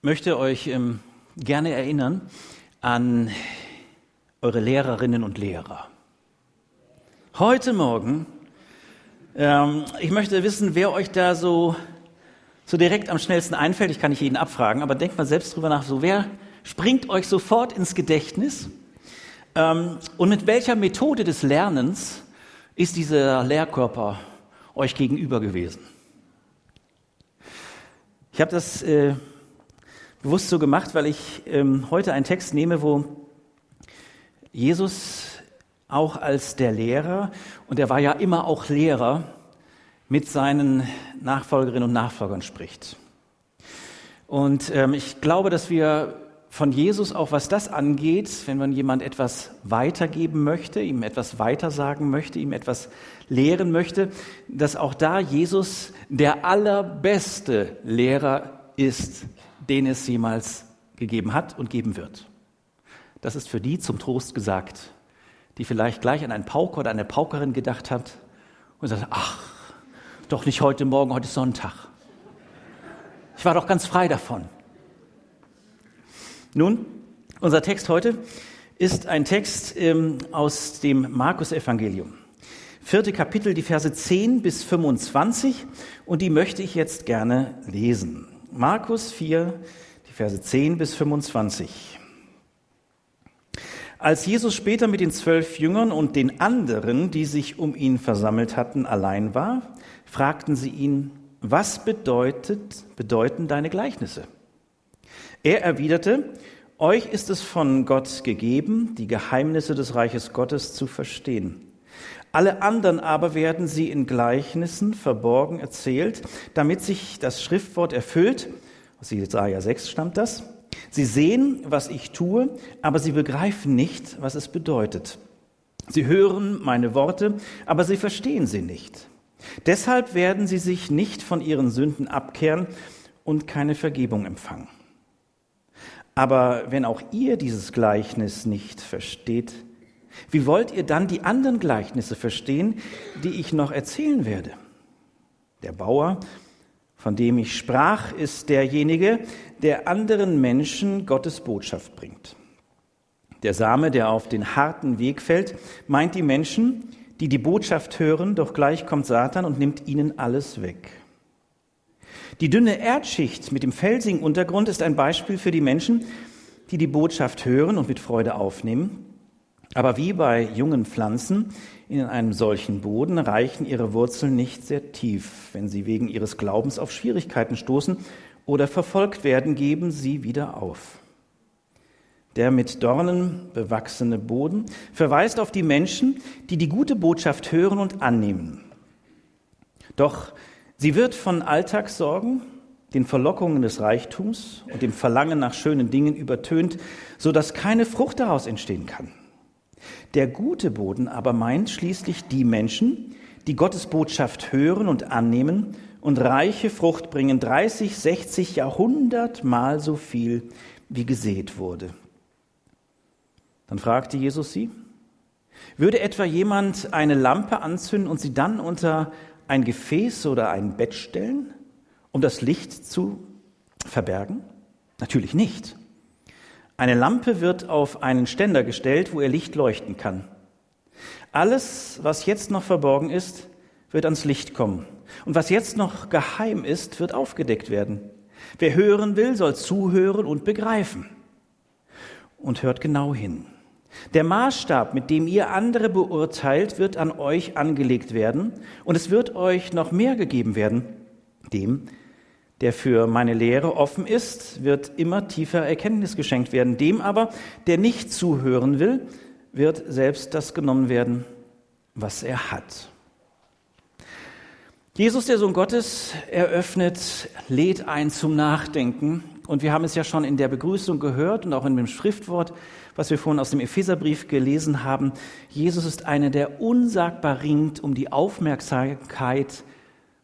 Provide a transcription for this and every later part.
möchte euch ähm, gerne erinnern an eure Lehrerinnen und Lehrer. Heute Morgen, ähm, ich möchte wissen, wer euch da so, so direkt am schnellsten einfällt. Ich kann nicht jeden abfragen, aber denkt mal selbst drüber nach. So, wer springt euch sofort ins Gedächtnis? Ähm, und mit welcher Methode des Lernens ist dieser Lehrkörper euch gegenüber gewesen? Ich habe das äh, bewusst so gemacht, weil ich ähm, heute einen Text nehme, wo Jesus auch als der Lehrer, und er war ja immer auch Lehrer, mit seinen Nachfolgerinnen und Nachfolgern spricht. Und ähm, ich glaube, dass wir von Jesus auch, was das angeht, wenn man jemand etwas weitergeben möchte, ihm etwas weitersagen möchte, ihm etwas lehren möchte, dass auch da Jesus der allerbeste Lehrer ist, den es jemals gegeben hat und geben wird. Das ist für die zum Trost gesagt, die vielleicht gleich an einen Pauker oder eine Paukerin gedacht hat und sagt, ach, doch nicht heute Morgen, heute ist Sonntag. Ich war doch ganz frei davon. Nun, unser Text heute ist ein Text ähm, aus dem Markus-Evangelium. Vierte Kapitel, die Verse 10 bis 25, und die möchte ich jetzt gerne lesen. Markus 4, die Verse 10 bis 25. Als Jesus später mit den zwölf Jüngern und den anderen, die sich um ihn versammelt hatten, allein war, fragten sie ihn, was bedeutet, bedeuten deine Gleichnisse? Er erwiderte, euch ist es von Gott gegeben, die Geheimnisse des Reiches Gottes zu verstehen. Alle anderen aber werden sie in Gleichnissen verborgen erzählt, damit sich das Schriftwort erfüllt. Aus Jesaja 6 stammt das. Sie sehen, was ich tue, aber sie begreifen nicht, was es bedeutet. Sie hören meine Worte, aber sie verstehen sie nicht. Deshalb werden sie sich nicht von ihren Sünden abkehren und keine Vergebung empfangen. Aber wenn auch ihr dieses Gleichnis nicht versteht, wie wollt ihr dann die anderen Gleichnisse verstehen, die ich noch erzählen werde? Der Bauer, von dem ich sprach, ist derjenige, der anderen Menschen Gottes Botschaft bringt. Der Same, der auf den harten Weg fällt, meint die Menschen, die die Botschaft hören, doch gleich kommt Satan und nimmt ihnen alles weg. Die dünne Erdschicht mit dem felsigen Untergrund ist ein Beispiel für die Menschen, die die Botschaft hören und mit Freude aufnehmen, aber wie bei jungen Pflanzen in einem solchen Boden reichen ihre Wurzeln nicht sehr tief. Wenn sie wegen ihres Glaubens auf Schwierigkeiten stoßen oder verfolgt werden, geben sie wieder auf. Der mit Dornen bewachsene Boden verweist auf die Menschen, die die gute Botschaft hören und annehmen. Doch sie wird von Alltagssorgen, den Verlockungen des Reichtums und dem Verlangen nach schönen Dingen übertönt, so dass keine Frucht daraus entstehen kann. Der gute Boden aber meint schließlich die Menschen, die Gottes Botschaft hören und annehmen und reiche Frucht bringen, 30, 60, Jahrhundert mal so viel, wie gesät wurde. Dann fragte Jesus sie, würde etwa jemand eine Lampe anzünden und sie dann unter ein Gefäß oder ein Bett stellen, um das Licht zu verbergen? Natürlich nicht. Eine Lampe wird auf einen Ständer gestellt, wo ihr Licht leuchten kann. Alles, was jetzt noch verborgen ist, wird ans Licht kommen. Und was jetzt noch geheim ist, wird aufgedeckt werden. Wer hören will, soll zuhören und begreifen. Und hört genau hin. Der Maßstab, mit dem ihr andere beurteilt, wird an euch angelegt werden, und es wird euch noch mehr gegeben werden, dem, der für meine Lehre offen ist, wird immer tiefer Erkenntnis geschenkt werden. Dem aber, der nicht zuhören will, wird selbst das genommen werden, was er hat. Jesus, der Sohn Gottes, eröffnet, lädt ein zum Nachdenken. Und wir haben es ja schon in der Begrüßung gehört und auch in dem Schriftwort, was wir vorhin aus dem Epheserbrief gelesen haben. Jesus ist einer, der unsagbar ringt um die Aufmerksamkeit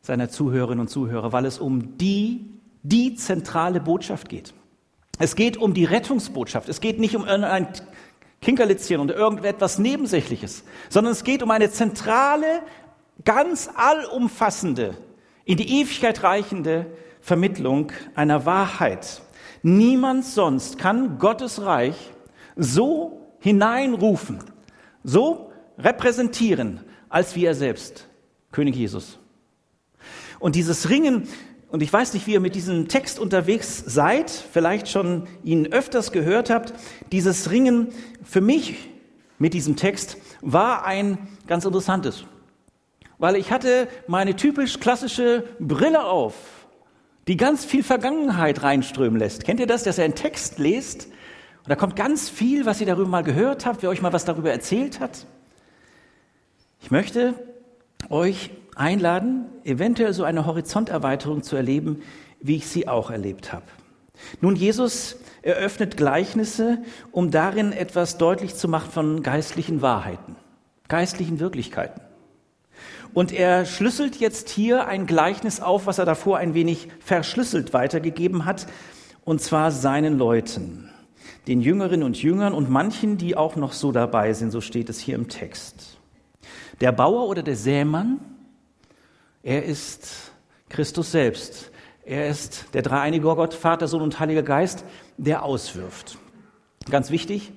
seiner Zuhörerinnen und Zuhörer, weil es um die, die zentrale Botschaft geht. Es geht um die Rettungsbotschaft. Es geht nicht um ein Kinkerlitzchen und irgendetwas Nebensächliches, sondern es geht um eine zentrale, ganz allumfassende, in die Ewigkeit reichende Vermittlung einer Wahrheit, Niemand sonst kann Gottes Reich so hineinrufen, so repräsentieren, als wie er selbst, König Jesus. Und dieses Ringen, und ich weiß nicht, wie ihr mit diesem Text unterwegs seid, vielleicht schon ihn öfters gehört habt, dieses Ringen für mich mit diesem Text war ein ganz interessantes. Weil ich hatte meine typisch klassische Brille auf, die ganz viel Vergangenheit reinströmen lässt. Kennt ihr das, dass ihr einen Text lest und da kommt ganz viel, was ihr darüber mal gehört habt, wer euch mal was darüber erzählt hat? Ich möchte euch einladen, eventuell so eine Horizonterweiterung zu erleben, wie ich sie auch erlebt habe. Nun, Jesus eröffnet Gleichnisse, um darin etwas deutlich zu machen von geistlichen Wahrheiten, geistlichen Wirklichkeiten. Und er schlüsselt jetzt hier ein Gleichnis auf, was er davor ein wenig verschlüsselt weitergegeben hat, und zwar seinen Leuten, den Jüngerinnen und Jüngern und manchen, die auch noch so dabei sind, so steht es hier im Text. Der Bauer oder der Sämann, er ist Christus selbst. Er ist der dreieinige Gott, Vater, Sohn und Heiliger Geist, der auswirft. Ganz wichtig,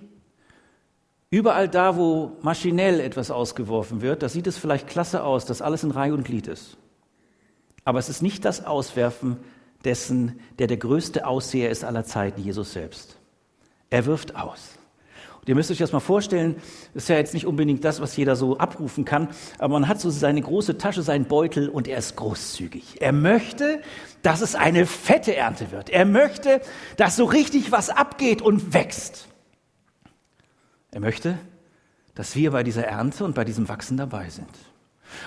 überall da, wo maschinell etwas ausgeworfen wird, da sieht es vielleicht klasse aus, dass alles in Reihe und Glied ist. Aber es ist nicht das Auswerfen dessen, der der größte Ausseher ist aller Zeiten, Jesus selbst. Er wirft aus. Ihr müsst euch das mal vorstellen, ist ja jetzt nicht unbedingt das, was jeder so abrufen kann, aber man hat so seine große Tasche, seinen Beutel und er ist großzügig. Er möchte, dass es eine fette Ernte wird. Er möchte, dass so richtig was abgeht und wächst. Er möchte, dass wir bei dieser Ernte und bei diesem Wachsen dabei sind.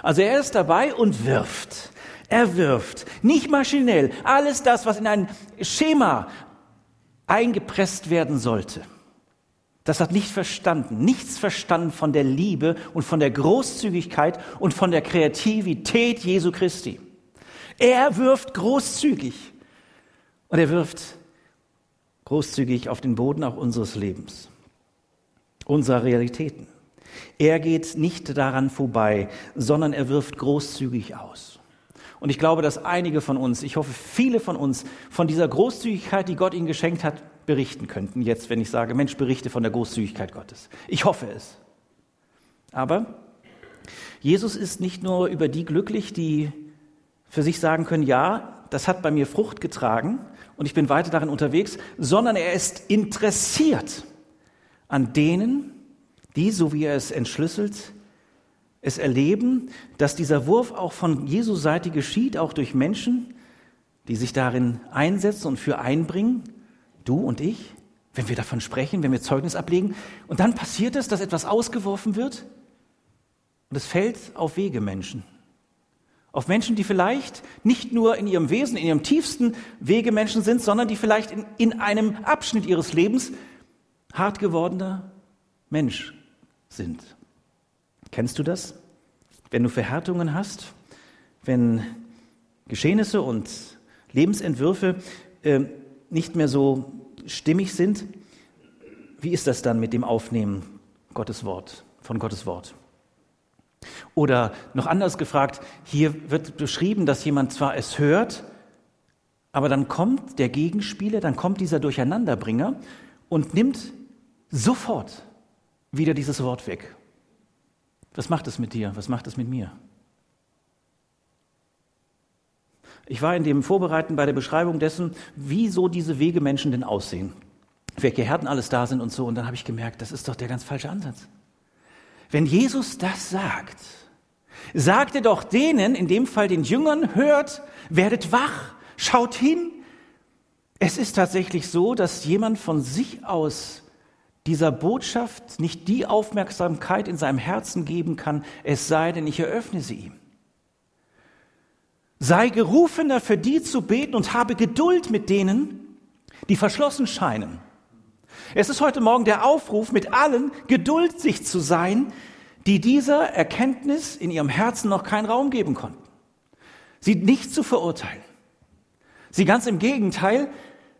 Also er ist dabei und wirft. Er wirft, nicht maschinell, alles das, was in ein Schema eingepresst werden sollte. Das hat nicht verstanden, nichts verstanden von der Liebe und von der Großzügigkeit und von der Kreativität Jesu Christi. Er wirft großzügig und er wirft großzügig auf den Boden auch unseres Lebens, unserer Realitäten. Er geht nicht daran vorbei, sondern er wirft großzügig aus. Und ich glaube, dass einige von uns, ich hoffe viele von uns, von dieser Großzügigkeit, die Gott ihnen geschenkt hat, berichten könnten. Jetzt, wenn ich sage, Mensch, berichte von der Großzügigkeit Gottes. Ich hoffe es. Aber Jesus ist nicht nur über die glücklich, die für sich sagen können, ja, das hat bei mir Frucht getragen und ich bin weiter darin unterwegs, sondern er ist interessiert an denen, die, so wie er es entschlüsselt, es erleben, dass dieser Wurf auch von Jesu Seite geschieht, auch durch Menschen, die sich darin einsetzen und für einbringen, du und ich, wenn wir davon sprechen, wenn wir Zeugnis ablegen, und dann passiert es, dass etwas ausgeworfen wird und es fällt auf Wegemenschen. Auf Menschen, die vielleicht nicht nur in ihrem Wesen, in ihrem tiefsten Wegemenschen sind, sondern die vielleicht in, in einem Abschnitt ihres Lebens hart gewordener Mensch sind. Kennst du das? Wenn du Verhärtungen hast, wenn Geschehnisse und Lebensentwürfe äh, nicht mehr so stimmig sind, wie ist das dann mit dem Aufnehmen Gottes Wort, von Gottes Wort? Oder noch anders gefragt, hier wird beschrieben, dass jemand zwar es hört, aber dann kommt der Gegenspieler, dann kommt dieser Durcheinanderbringer und nimmt sofort wieder dieses Wort weg. Was macht es mit dir? Was macht es mit mir? Ich war in dem Vorbereiten bei der Beschreibung dessen, wie so diese Wegemenschen denn aussehen. Welche Härten alles da sind und so. Und dann habe ich gemerkt, das ist doch der ganz falsche Ansatz. Wenn Jesus das sagt, sagt er doch denen, in dem Fall den Jüngern, hört, werdet wach, schaut hin. Es ist tatsächlich so, dass jemand von sich aus dieser Botschaft nicht die Aufmerksamkeit in seinem Herzen geben kann, es sei denn, ich eröffne sie ihm. Sei gerufener für die zu beten und habe Geduld mit denen, die verschlossen scheinen. Es ist heute Morgen der Aufruf, mit allen geduldig zu sein, die dieser Erkenntnis in ihrem Herzen noch keinen Raum geben konnten. Sie nicht zu verurteilen. Sie ganz im Gegenteil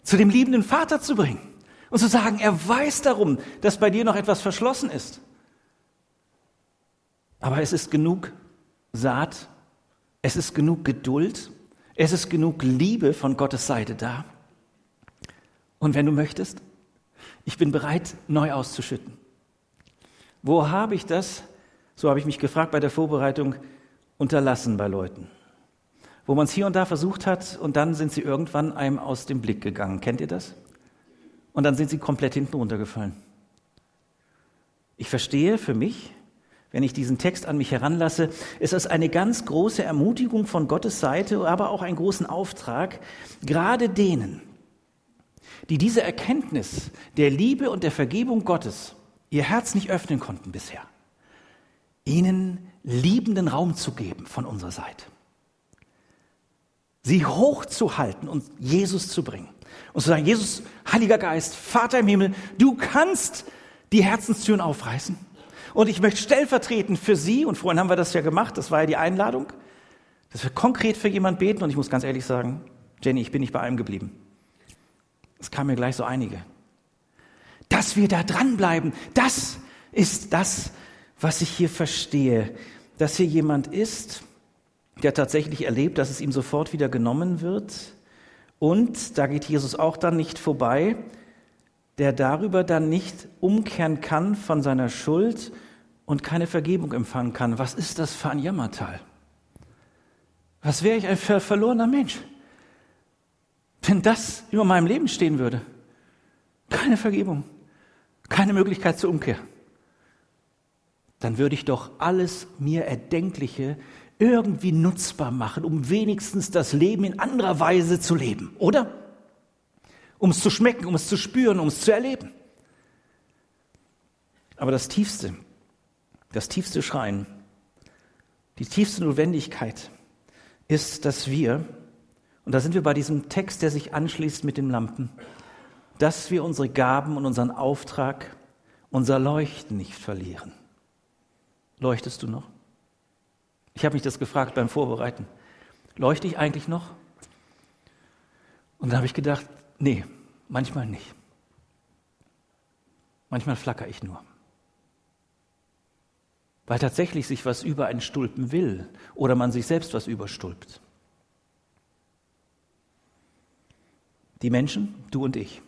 zu dem liebenden Vater zu bringen und zu sagen, er weiß darum, dass bei dir noch etwas verschlossen ist. Aber es ist genug Saat, es ist genug Geduld, es ist genug Liebe von Gottes Seite da. Und wenn du möchtest, ich bin bereit, neu auszuschütten. Wo habe ich das, so habe ich mich gefragt bei der Vorbereitung, unterlassen bei Leuten? Wo man es hier und da versucht hat und dann sind sie irgendwann einem aus dem Blick gegangen. Kennt ihr das? Und dann sind sie komplett hinten runtergefallen. Ich verstehe für mich, wenn ich diesen Text an mich heranlasse, ist es eine ganz große Ermutigung von Gottes Seite, aber auch einen großen Auftrag, gerade denen, die diese Erkenntnis der Liebe und der Vergebung Gottes ihr Herz nicht öffnen konnten bisher, ihnen liebenden Raum zu geben von unserer Seite. Sie hochzuhalten und Jesus zu bringen. Und zu sagen, Jesus, Heiliger Geist, Vater im Himmel, du kannst die Herzenstüren aufreißen. Und ich möchte stellvertretend für Sie, und vorhin haben wir das ja gemacht, das war ja die Einladung, dass wir konkret für jemanden beten. Und ich muss ganz ehrlich sagen, Jenny, ich bin nicht bei allem geblieben. Es kamen mir gleich so einige. Dass wir da dranbleiben, das ist das, was ich hier verstehe. Dass hier jemand ist, der tatsächlich erlebt, dass es ihm sofort wieder genommen wird. Und da geht Jesus auch dann nicht vorbei, der darüber dann nicht umkehren kann von seiner Schuld und keine Vergebung empfangen kann. Was ist das für ein Jammertal? Was wäre ich ein verlorener Mensch, wenn das über meinem Leben stehen würde? Keine Vergebung, keine Möglichkeit zur Umkehr. Dann würde ich doch alles mir Erdenkliche irgendwie nutzbar machen, um wenigstens das Leben in anderer Weise zu leben, oder? Um es zu schmecken, um es zu spüren, um es zu erleben. Aber das Tiefste, das tiefste Schreien, die tiefste Notwendigkeit ist, dass wir, und da sind wir bei diesem Text, der sich anschließt mit den Lampen, dass wir unsere Gaben und unseren Auftrag, unser Leuchten nicht verlieren. Leuchtest du noch? Ich habe mich das gefragt beim Vorbereiten. Leuchte ich eigentlich noch? Und da habe ich gedacht, Nee, manchmal nicht. Manchmal flacker ich nur. Weil tatsächlich sich was über einen Stulpen will oder man sich selbst was überstulpt. Die Menschen, du und ich,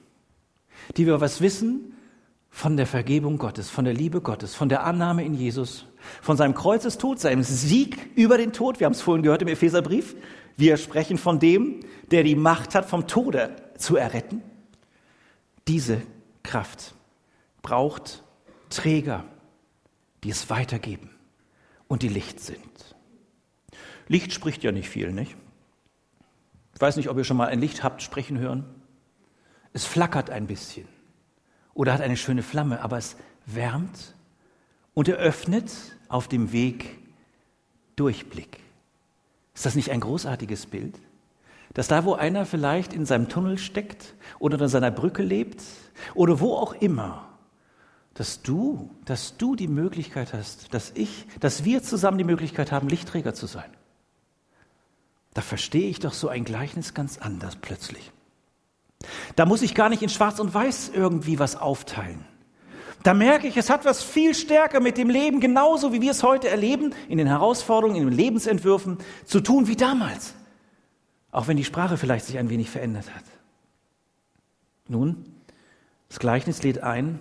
die wir was wissen von der Vergebung Gottes, von der Liebe Gottes, von der Annahme in Jesus, von seinem Kreuzestod, seinem Sieg über den Tod. Wir haben es vorhin gehört im Epheserbrief. Wir sprechen von dem, der die Macht hat, vom Tode zu erretten. Diese Kraft braucht Träger, die es weitergeben und die Licht sind. Licht spricht ja nicht viel, nicht? Ich weiß nicht, ob ihr schon mal ein Licht habt sprechen hören. Es flackert ein bisschen oder hat eine schöne Flamme, aber es wärmt und eröffnet auf dem Weg Durchblick. Ist das nicht ein großartiges Bild? Dass da, wo einer vielleicht in seinem Tunnel steckt oder unter seiner Brücke lebt oder wo auch immer, dass du, dass du die Möglichkeit hast, dass ich, dass wir zusammen die Möglichkeit haben, Lichtträger zu sein. Da verstehe ich doch so ein Gleichnis ganz anders plötzlich. Da muss ich gar nicht in Schwarz und Weiß irgendwie was aufteilen. Da merke ich, es hat was viel stärker mit dem Leben, genauso wie wir es heute erleben, in den Herausforderungen, in den Lebensentwürfen, zu tun wie damals. Auch wenn die Sprache vielleicht sich ein wenig verändert hat. Nun, das Gleichnis lädt ein,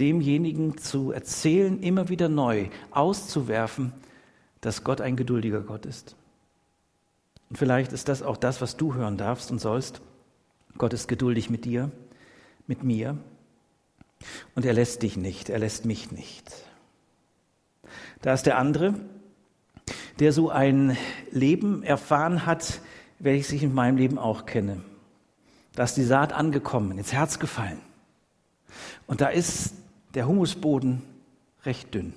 demjenigen zu erzählen, immer wieder neu auszuwerfen, dass Gott ein geduldiger Gott ist. Und vielleicht ist das auch das, was du hören darfst und sollst. Gott ist geduldig mit dir, mit mir und er lässt dich nicht, er lässt mich nicht. Da ist der andere, der so ein Leben erfahren hat, welches ich in meinem Leben auch kenne. Da ist die Saat angekommen, ins Herz gefallen. Und da ist der Humusboden recht dünn.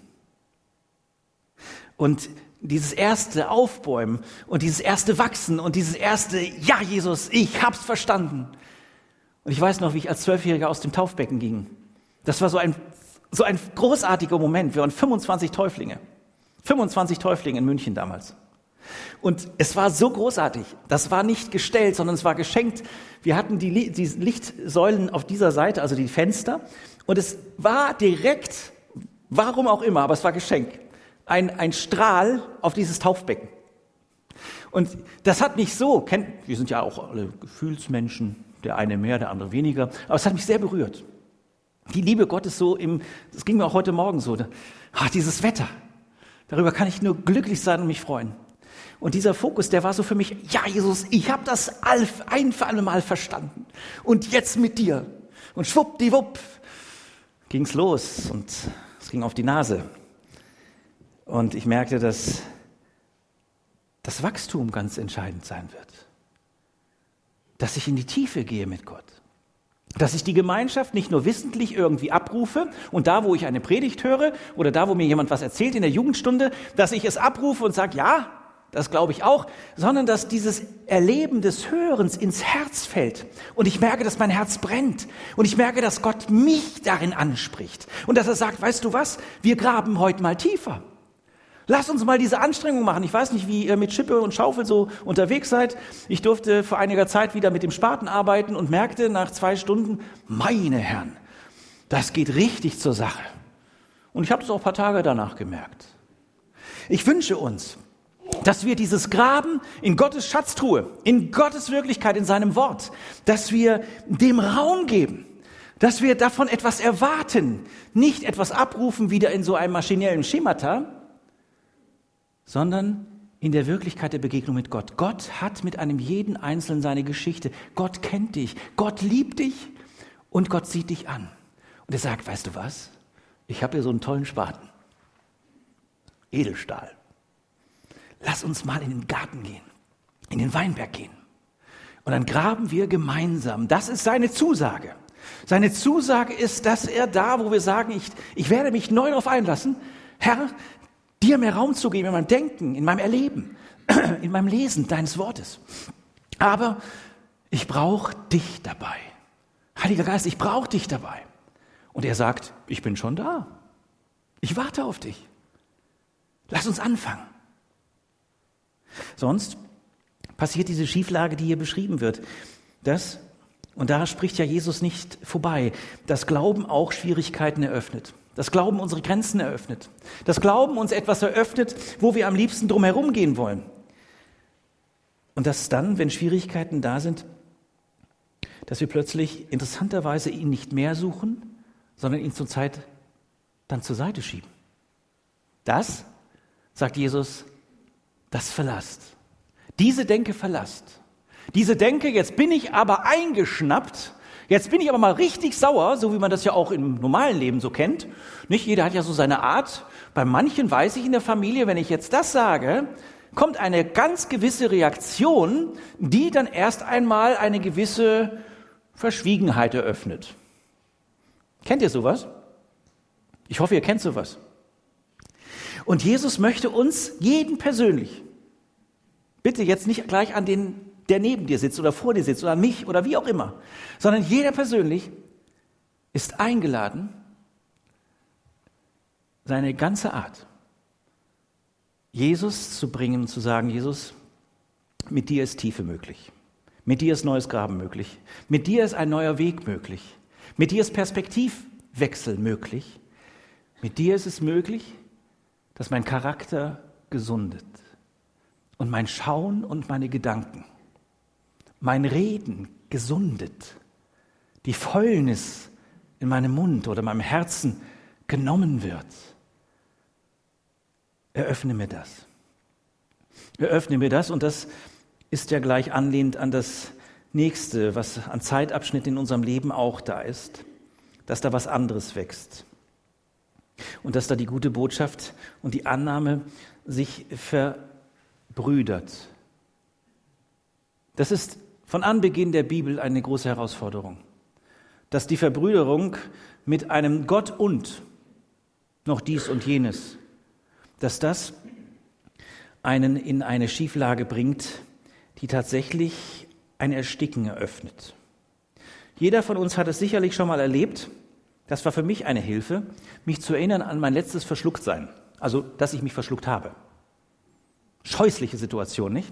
Und dieses erste Aufbäumen und dieses erste Wachsen und dieses erste, ja Jesus, ich hab's verstanden. Und ich weiß noch, wie ich als Zwölfjähriger aus dem Taufbecken ging. Das war so ein, so ein großartiger Moment. Wir waren 25 Täuflinge. 25 Täuflinge in München damals. Und es war so großartig. Das war nicht gestellt, sondern es war geschenkt. Wir hatten die, die Lichtsäulen auf dieser Seite, also die Fenster. Und es war direkt, warum auch immer, aber es war Geschenk. Ein, ein Strahl auf dieses Taufbecken. Und das hat mich so, kennt, wir sind ja auch alle Gefühlsmenschen, Der eine mehr, der andere weniger. Aber es hat mich sehr berührt. Die Liebe Gottes so im, das ging mir auch heute Morgen so. Ach, dieses Wetter. Darüber kann ich nur glücklich sein und mich freuen. Und dieser Fokus, der war so für mich, ja Jesus, ich habe das ein für alle Mal verstanden. Und jetzt mit dir. Und schwuppdiwupp ging's los und es ging auf die Nase. Und ich merkte, dass das Wachstum ganz entscheidend sein wird. Dass ich in die Tiefe gehe mit Gott. Dass ich die Gemeinschaft nicht nur wissentlich irgendwie abrufe und da, wo ich eine Predigt höre oder da, wo mir jemand was erzählt in der Jugendstunde, dass ich es abrufe und sage, ja, das glaube ich auch, sondern dass dieses Erleben des Hörens ins Herz fällt. Und ich merke, dass mein Herz brennt. Und ich merke, dass Gott mich darin anspricht. Und dass er sagt, weißt du was, wir graben heute mal tiefer. Lass uns mal diese Anstrengung machen. Ich weiß nicht, wie ihr mit Schippe und Schaufel so unterwegs seid. Ich durfte vor einiger Zeit wieder mit dem Spaten arbeiten und merkte nach zwei Stunden, meine Herren, das geht richtig zur Sache. Und ich habe das auch ein paar Tage danach gemerkt. Ich wünsche uns, dass wir dieses Graben in Gottes Schatztruhe, in Gottes Wirklichkeit, in seinem Wort, dass wir dem Raum geben, dass wir davon etwas erwarten, nicht etwas abrufen wieder in so einem maschinellen Schemata, sondern in der Wirklichkeit der Begegnung mit Gott. Gott hat mit einem jeden Einzelnen seine Geschichte. Gott kennt dich, Gott liebt dich und Gott sieht dich an. Und er sagt, weißt du was? Ich habe hier so einen tollen Spaten. Edelstahl lass uns mal in den Garten gehen, in den Weinberg gehen. Und dann graben wir gemeinsam. Das ist seine Zusage. Seine Zusage ist, dass er da, wo wir sagen, ich, ich werde mich neu darauf einlassen, Herr, dir mehr Raum zu geben in meinem Denken, in meinem Erleben, in meinem Lesen deines Wortes. Aber ich brauche dich dabei. Heiliger Geist, ich brauche dich dabei. Und er sagt, ich bin schon da. Ich warte auf dich. Lass uns anfangen. Sonst passiert diese Schieflage, die hier beschrieben wird. Das, und da spricht ja Jesus nicht vorbei, das Glauben auch Schwierigkeiten eröffnet. Das Glauben unsere Grenzen eröffnet. Das Glauben uns etwas eröffnet, wo wir am liebsten drum herum gehen wollen. Und dass dann, wenn Schwierigkeiten da sind, dass wir plötzlich interessanterweise ihn nicht mehr suchen, sondern ihn zur Zeit dann zur Seite schieben. Das, sagt Jesus, das verlasst. Diese Denke verlasst. Diese Denke, jetzt bin ich aber eingeschnappt, jetzt bin ich aber mal richtig sauer, so wie man das ja auch im normalen Leben so kennt. Nicht jeder hat ja so seine Art. Bei manchen weiß ich in der Familie, wenn ich jetzt das sage, kommt eine ganz gewisse Reaktion, die dann erst einmal eine gewisse Verschwiegenheit eröffnet. Kennt ihr sowas? Ich hoffe, ihr kennt sowas. Und Jesus möchte uns, jeden persönlich, bitte jetzt nicht gleich an den, der neben dir sitzt oder vor dir sitzt oder an mich oder wie auch immer, sondern jeder persönlich ist eingeladen, seine ganze Art Jesus zu bringen und zu sagen, Jesus, mit dir ist Tiefe möglich. Mit dir ist neues Graben möglich. Mit dir ist ein neuer Weg möglich. Mit dir ist Perspektivwechsel möglich. Mit dir ist es möglich, dass mein Charakter gesundet und mein Schauen und meine Gedanken, mein Reden gesundet, die Fäulnis in meinem Mund oder meinem Herzen genommen wird. Eröffne mir das. Eröffne mir das und das ist ja gleich anlehnt an das nächste, was an Zeitabschnitt in unserem Leben auch da ist, dass da was anderes wächst. Und dass da die gute Botschaft und die Annahme sich verbrüdert. Das ist von Anbeginn der Bibel eine große Herausforderung. Dass die Verbrüderung mit einem Gott und noch dies und jenes, dass das einen in eine Schieflage bringt, die tatsächlich ein Ersticken eröffnet. Jeder von uns hat es sicherlich schon mal erlebt, das war für mich eine Hilfe, mich zu erinnern an mein letztes Verschlucktsein. Also, dass ich mich verschluckt habe. Scheußliche Situation, nicht?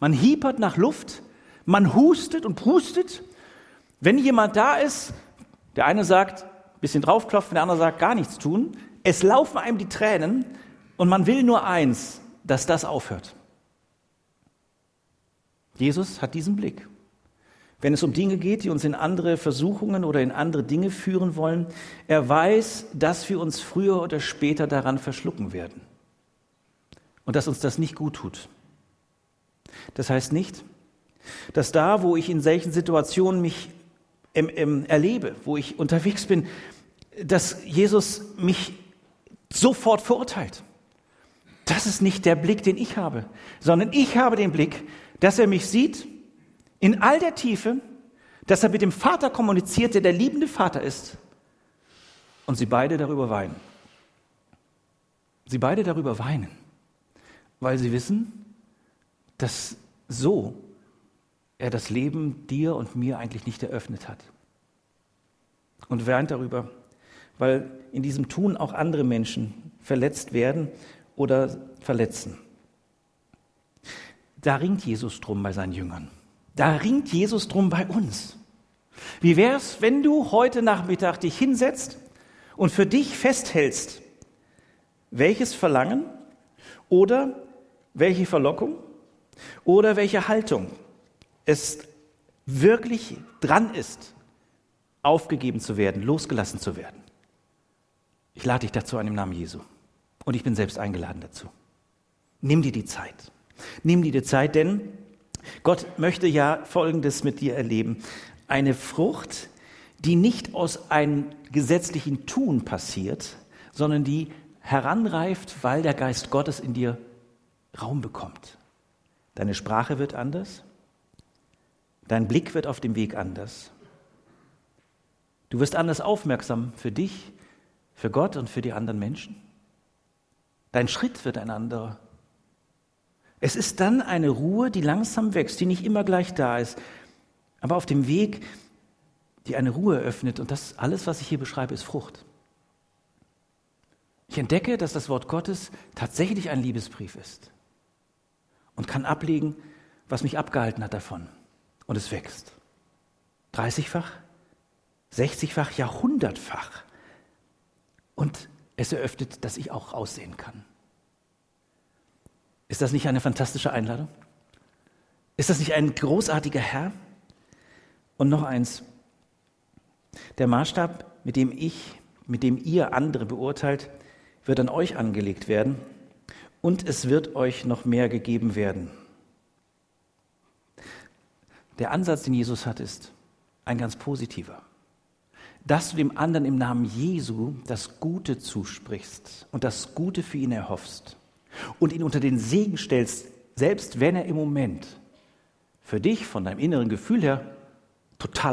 Man hiepert nach Luft, man hustet und prustet. Wenn jemand da ist, der eine sagt, bisschen draufklopfen, der andere sagt, gar nichts tun. Es laufen einem die Tränen und man will nur eins, dass das aufhört. Jesus hat diesen Blick. Wenn es um Dinge geht, die uns in andere Versuchungen oder in andere Dinge führen wollen. Er weiß, dass wir uns früher oder später daran verschlucken werden und dass uns das nicht gut tut. Das heißt nicht, dass da, wo ich in solchen Situationen mich ähm, ähm, erlebe, wo ich unterwegs bin, dass Jesus mich sofort verurteilt. Das ist nicht der Blick, den ich habe, sondern ich habe den Blick, dass er mich sieht in all der Tiefe, dass er mit dem Vater kommuniziert, der der liebende Vater ist. Und sie beide darüber weinen. Sie beide darüber weinen, weil sie wissen, dass so er das Leben dir und mir eigentlich nicht eröffnet hat. Und weint darüber, weil in diesem Tun auch andere Menschen verletzt werden oder verletzen. Da ringt Jesus drum bei seinen Jüngern. Da ringt Jesus drum bei uns. Wie wäre es, wenn du heute Nachmittag dich hinsetzt und für dich festhältst, welches Verlangen oder welche Verlockung oder welche Haltung es wirklich dran ist, aufgegeben zu werden, losgelassen zu werden. Ich lade dich dazu an im Namen Jesu. Und ich bin selbst eingeladen dazu. Nimm dir die Zeit. Nimm dir die Zeit, denn Gott möchte ja Folgendes mit dir erleben. Eine Frucht, die nicht aus einem gesetzlichen Tun passiert, sondern die heranreift, weil der Geist Gottes in dir Raum bekommt. Deine Sprache wird anders, dein Blick wird auf dem Weg anders. Du wirst anders aufmerksam für dich, für Gott und für die anderen Menschen. Dein Schritt wird ein anderer. Es ist dann eine Ruhe, die langsam wächst, die nicht immer gleich da ist, aber auf dem Weg, die eine Ruhe öffnet. Und das alles, was ich hier beschreibe, ist Frucht. Ich entdecke, dass das Wort Gottes tatsächlich ein Liebesbrief ist und kann ablegen, was mich abgehalten hat davon. Und es wächst. 30-fach, 60-fach, Jahrhundertfach. Und es eröffnet, dass ich auch aussehen kann. Ist das nicht eine fantastische Einladung? Ist das nicht ein großartiger Herr? Und noch eins. Der Maßstab, mit dem ich, mit dem ihr andere beurteilt, wird an euch angelegt werden und es wird euch noch mehr gegeben werden. Der Ansatz, den Jesus hat, ist ein ganz positiver dass du dem anderen im Namen Jesu das Gute zusprichst und das Gute für ihn erhoffst und ihn unter den Segen stellst, selbst wenn er im Moment für dich von deinem inneren Gefühl her total